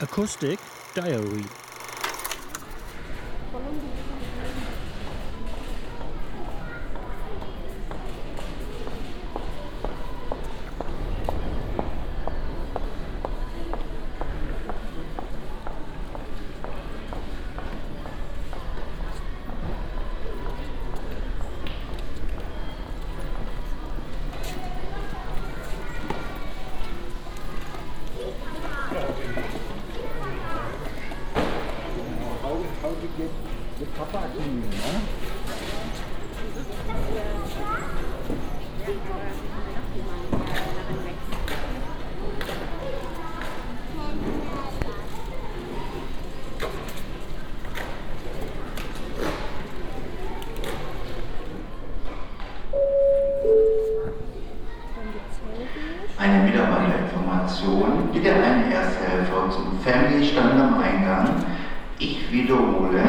Acoustic Diary get the papa clean, huh? Eine Mitarbeiterinformation. Bitte einen Ersthelfer zum Family-Stand am Eingang. Ich wiederhole.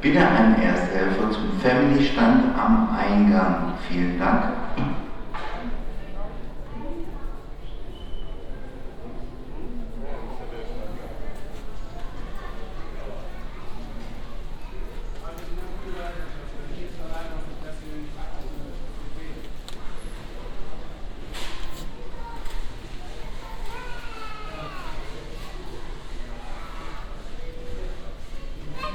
Bitte einen Ersthelfer zum Family-Stand am Eingang. Vielen Dank.